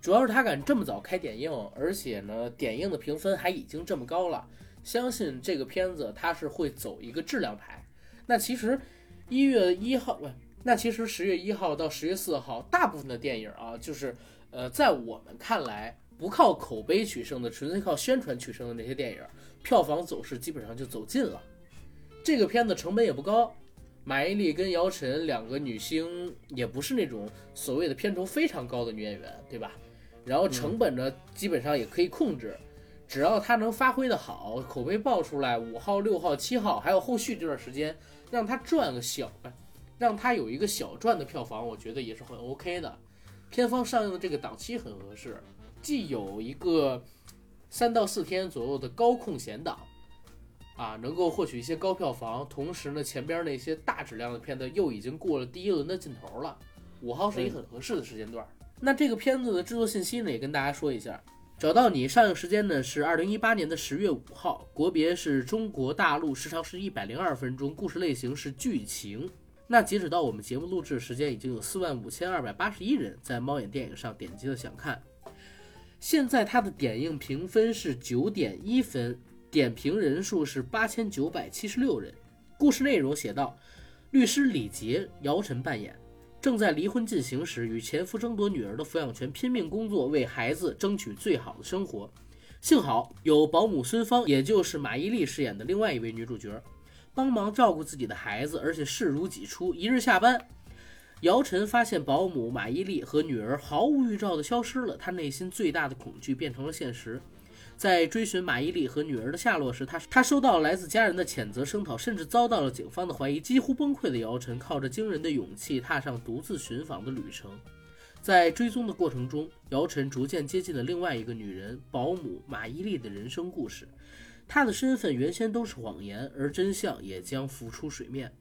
主要是他敢这么早开点映，而且呢，点映的评分还已经这么高了，相信这个片子它是会走一个质量牌。那其实一月一号不，那其实十月一号到十月四号，大部分的电影啊，就是呃，在我们看来不靠口碑取胜的，纯粹靠宣传取胜的那些电影，票房走势基本上就走近了。这个片子成本也不高，马伊琍跟姚晨两个女星也不是那种所谓的片酬非常高的女演员，对吧？然后成本呢，基本上也可以控制，只要他能发挥的好，口碑爆出来，五号、六号、七号，还有后续这段时间，让他赚个小，让他有一个小赚的票房，我觉得也是很 OK 的。片方上映的这个档期很合适，既有一个三到四天左右的高空闲档。啊，能够获取一些高票房，同时呢，前边那些大质量的片子又已经过了第一轮的尽头了。五号是一个很合适的时间段。那这个片子的制作信息呢，也跟大家说一下。找到你上映时间呢是二零一八年的十月五号，国别是中国大陆，时长是一百零二分钟，故事类型是剧情。那截止到我们节目录制时间，已经有四万五千二百八十一人在猫眼电影上点击了想看。现在它的点映评分是九点一分。点评人数是八千九百七十六人，故事内容写道：律师李杰，姚晨扮演，正在离婚进行时，与前夫争夺女儿的抚养权，拼命工作，为孩子争取最好的生活。幸好有保姆孙芳，也就是马伊琍饰演的另外一位女主角，帮忙照顾自己的孩子，而且视如己出。一日下班，姚晨发现保姆马伊琍和女儿毫无预兆地消失了，她内心最大的恐惧变成了现实。在追寻马伊琍和女儿的下落时，他他收到了来自家人的谴责声讨，甚至遭到了警方的怀疑。几乎崩溃的姚晨靠着惊人的勇气踏上独自寻访的旅程。在追踪的过程中，姚晨逐渐接近了另外一个女人保姆马伊琍的人生故事。她的身份原先都是谎言，而真相也将浮出水面。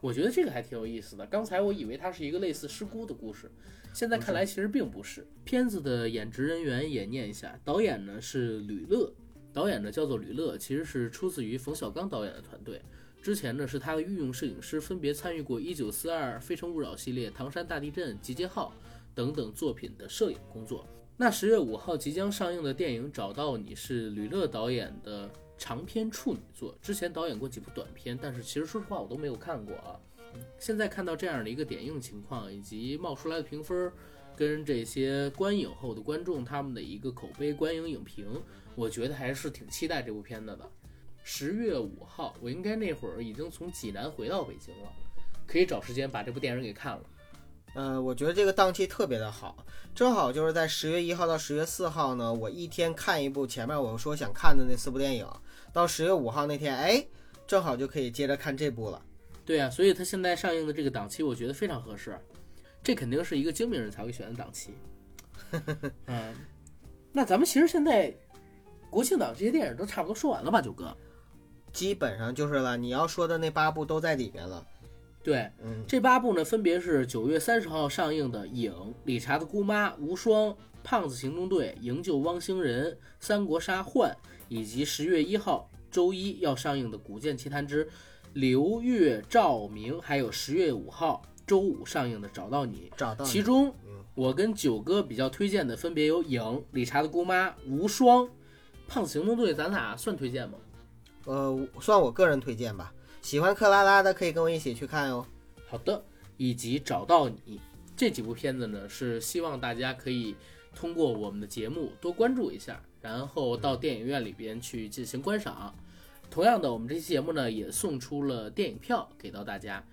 我觉得这个还挺有意思的。刚才我以为它是一个类似失孤的故事。现在看来，其实并不是。片子的演职人员也念一下，导演呢是吕乐，导演呢叫做吕乐，其实是出自于冯小刚导演的团队。之前呢是他的御用摄影师，分别参与过《一九四二》《非诚勿扰》系列、《唐山大地震》《集结号》等等作品的摄影工作。那十月五号即将上映的电影《找到你》是吕乐导演的长篇处女作，之前导演过几部短片，但是其实说实话我都没有看过啊。现在看到这样的一个点映情况，以及冒出来的评分，跟这些观影后的观众他们的一个口碑、观影影评，我觉得还是挺期待这部片子的。十月五号，我应该那会儿已经从济南回到北京了，可以找时间把这部电影给看了。嗯，我觉得这个档期特别的好，正好就是在十月一号到十月四号呢，我一天看一部前面我说想看的那四部电影，到十月五号那天，哎，正好就可以接着看这部了。对啊，所以它现在上映的这个档期，我觉得非常合适。这肯定是一个精明人才会选的档期。嗯，那咱们其实现在国庆档这些电影都差不多说完了吧，九哥？基本上就是了。你要说的那八部都在里面了。对，嗯，这八部呢，分别是九月三十号上映的《影》、《理查的姑妈》、《无双》、《胖子行动队》、《营救汪星人》、《三国杀幻》，以及十月一号周一要上映的《古剑奇谭之》。刘月照明，还有十月五号周五上映的《找到你》，找到其中，我跟九哥比较推荐的分别有《影》、《理查的姑妈》、《无双》、《胖子行动队》，咱俩算推荐吗？呃，算我个人推荐吧。喜欢克拉拉的可以跟我一起去看哦。好的，以及《找到你》这几部片子呢，是希望大家可以通过我们的节目多关注一下，然后到电影院里边去进行观赏。同样的，我们这期节目呢也送出了电影票给到大家，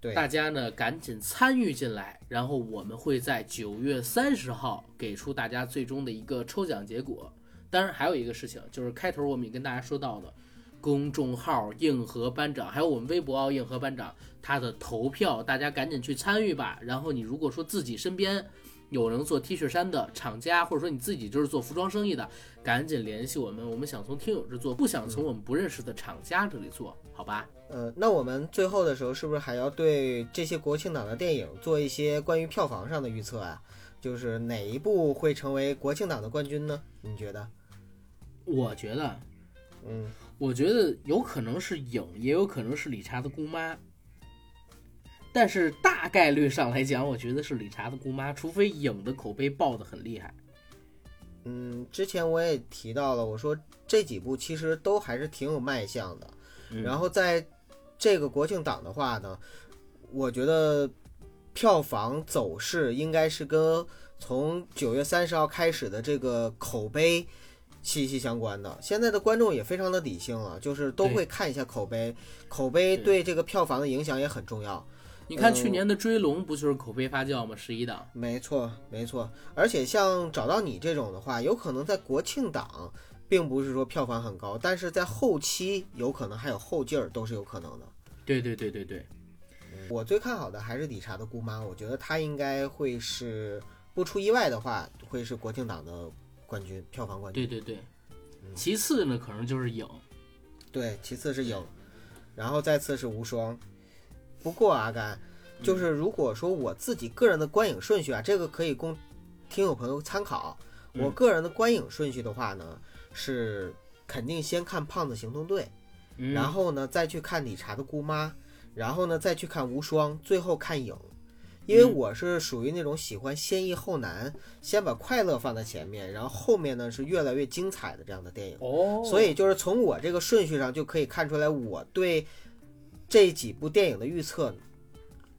对大家呢赶紧参与进来，然后我们会在九月三十号给出大家最终的一个抽奖结果。当然，还有一个事情就是开头我们也跟大家说到的，公众号硬核班长，还有我们微博奥硬核班长，他的投票，大家赶紧去参与吧。然后你如果说自己身边有能做 T 恤衫的厂家，或者说你自己就是做服装生意的。赶紧联系我们，我们想从听友这做，不想从我们不认识的厂家这里做，好吧？呃，那我们最后的时候是不是还要对这些国庆档的电影做一些关于票房上的预测啊？就是哪一部会成为国庆档的冠军呢？你觉得？我觉得，嗯，我觉得有可能是影，也有可能是理查的姑妈，但是大概率上来讲，我觉得是理查的姑妈，除非影的口碑爆得很厉害。嗯，之前我也提到了，我说这几部其实都还是挺有卖相的。然后在这个国庆档的话呢，我觉得票房走势应该是跟从九月三十号开始的这个口碑息息相关的。现在的观众也非常的理性了，就是都会看一下口碑，口碑对这个票房的影响也很重要。你看去年的《追龙》不就是口碑发酵吗？十一档，没错没错。而且像找到你这种的话，有可能在国庆档，并不是说票房很高，但是在后期有可能还有后劲儿，都是有可能的。对对对对对，我最看好的还是理查的姑妈，我觉得她应该会是不出意外的话，会是国庆档的冠军，票房冠军。对对对，其次呢可能就是影，对，其次是影，然后再次是无双。不过阿甘，就是如果说我自己个人的观影顺序啊，这个可以供听友朋友参考。我个人的观影顺序的话呢，是肯定先看《胖子行动队》，然后呢再去看《理查的姑妈》，然后呢再去看《无双》，最后看《影》。因为我是属于那种喜欢先易后难，先把快乐放在前面，然后后面呢是越来越精彩的这样的电影。哦，所以就是从我这个顺序上就可以看出来，我对。这几部电影的预测，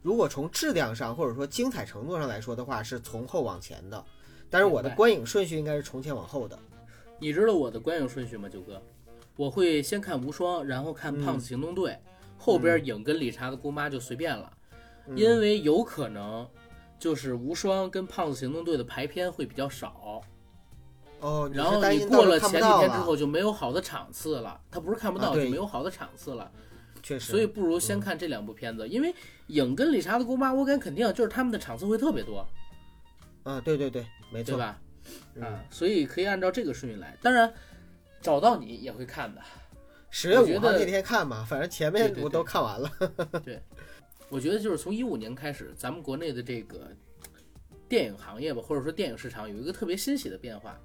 如果从质量上或者说精彩程度上来说的话，是从后往前的。但是我的观影顺序应该是从前往后的。你知道我的观影顺序吗，九哥？我会先看无双，然后看胖子行动队，后边影跟理查的姑妈就随便了，嗯。因为有可能就是无双跟胖子行动队的排片会比较少，哦，然后你过了前几天之后就没有好的场次了，他不是看不到，就没有好的场次了，确实，所以不如先看这两部片子，因为影跟理查的姑妈，我敢肯定就是他们的场次会特别多，啊，对对对，没错，对吧？嗯啊，所以可以按照这个顺序来。当然，找到你也会看的。十月五号那天看嘛，反正前面我都看完了。对我觉得就是从一五年开始，咱们国内的这个电影行业吧，或者说电影市场有一个特别欣喜的变化。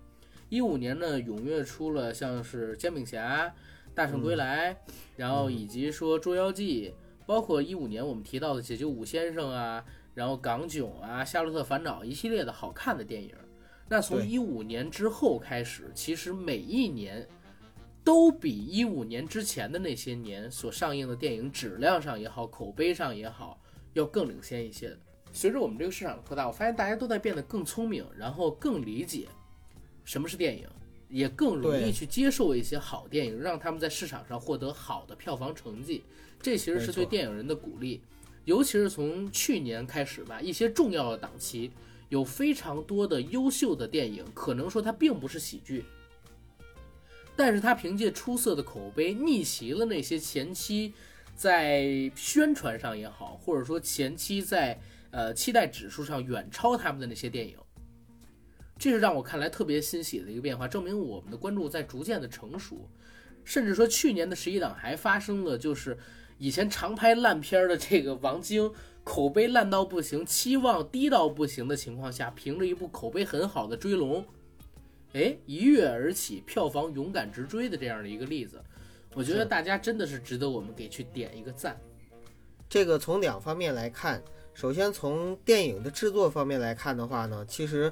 一五年呢，踊跃出了像是《煎饼侠》《大圣归来》然后以及说《捉妖记》，包括一五年我们提到的《解救武先生》啊，然后《港囧》啊，《夏洛特烦恼》一系列的好看的电影。那从对一五年之后开始，其实每一年都比一五年之前的那些年所上映的电影质量上也好，口碑上也好，要更领先一些的。随着我们这个市场的扩大，我发现大家都在变得更聪明，然后更理解什么是电影，也更容易去接受一些好电影，让他们在市场上获得好的票房成绩。这其实是对电影人的鼓励，尤其是从去年开始吧，一些重要的档期有非常多的优秀的电影，可能说它并不是喜剧，但是它凭借出色的口碑逆袭了那些前期在宣传上也好，或者说前期在呃期待指数上远超他们的那些电影。这是让我看来特别欣喜的一个变化，证明我们的关注在逐渐的成熟，甚至说去年的十一档还发生了，就是以前常拍烂片儿的这个王晶，口碑烂到不行，期望低到不行的情况下，凭着一部口碑很好的《追龙》，哎，一跃而起，票房勇敢直追的这样的一个例子，我觉得大家真的是值得我们给去点一个赞。这个从两方面来看，首先从电影的制作方面来看的话呢，其实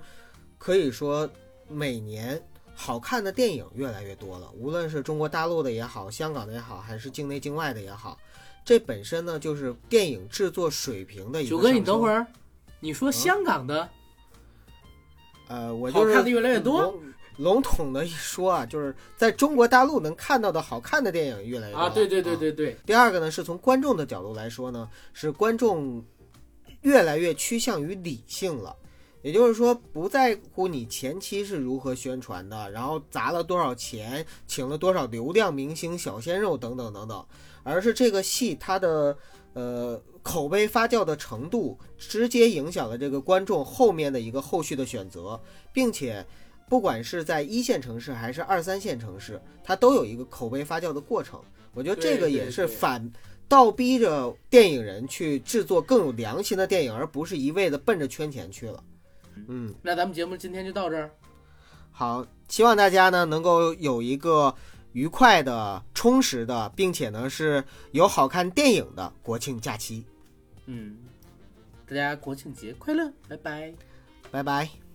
可以说每年好看的电影越来越多了，无论是中国大陆的也好，香港的也好，还是境内境外的也好，这本身呢就是电影制作水平的一个九哥，你等会儿，你说香港的呃，我就是好看的越来越多笼笼统的一说啊，就是在中国大陆能看到的好看的电影越来越多啊？对对对啊对对，第二个呢，是从观众的角度来说呢，是观众越来越趋向于理性了。也就是说，不在乎你前期是如何宣传的，然后砸了多少钱，请了多少流量明星、小鲜肉等等等等，而是这个戏它的呃口碑发酵的程度，直接影响了这个观众后面的一个后续的选择，并且不管是在一线城市还是二三线城市，它都有一个口碑发酵的过程。我觉得这个也是对反倒逼着电影人去制作更有良心的电影，而不是一味的奔着圈钱去了。嗯，那咱们节目今天就到这儿。好，希望大家呢能够有一个愉快的、充实的，并且呢是有好看电影的国庆假期。嗯，大家国庆节快乐，拜拜。拜拜。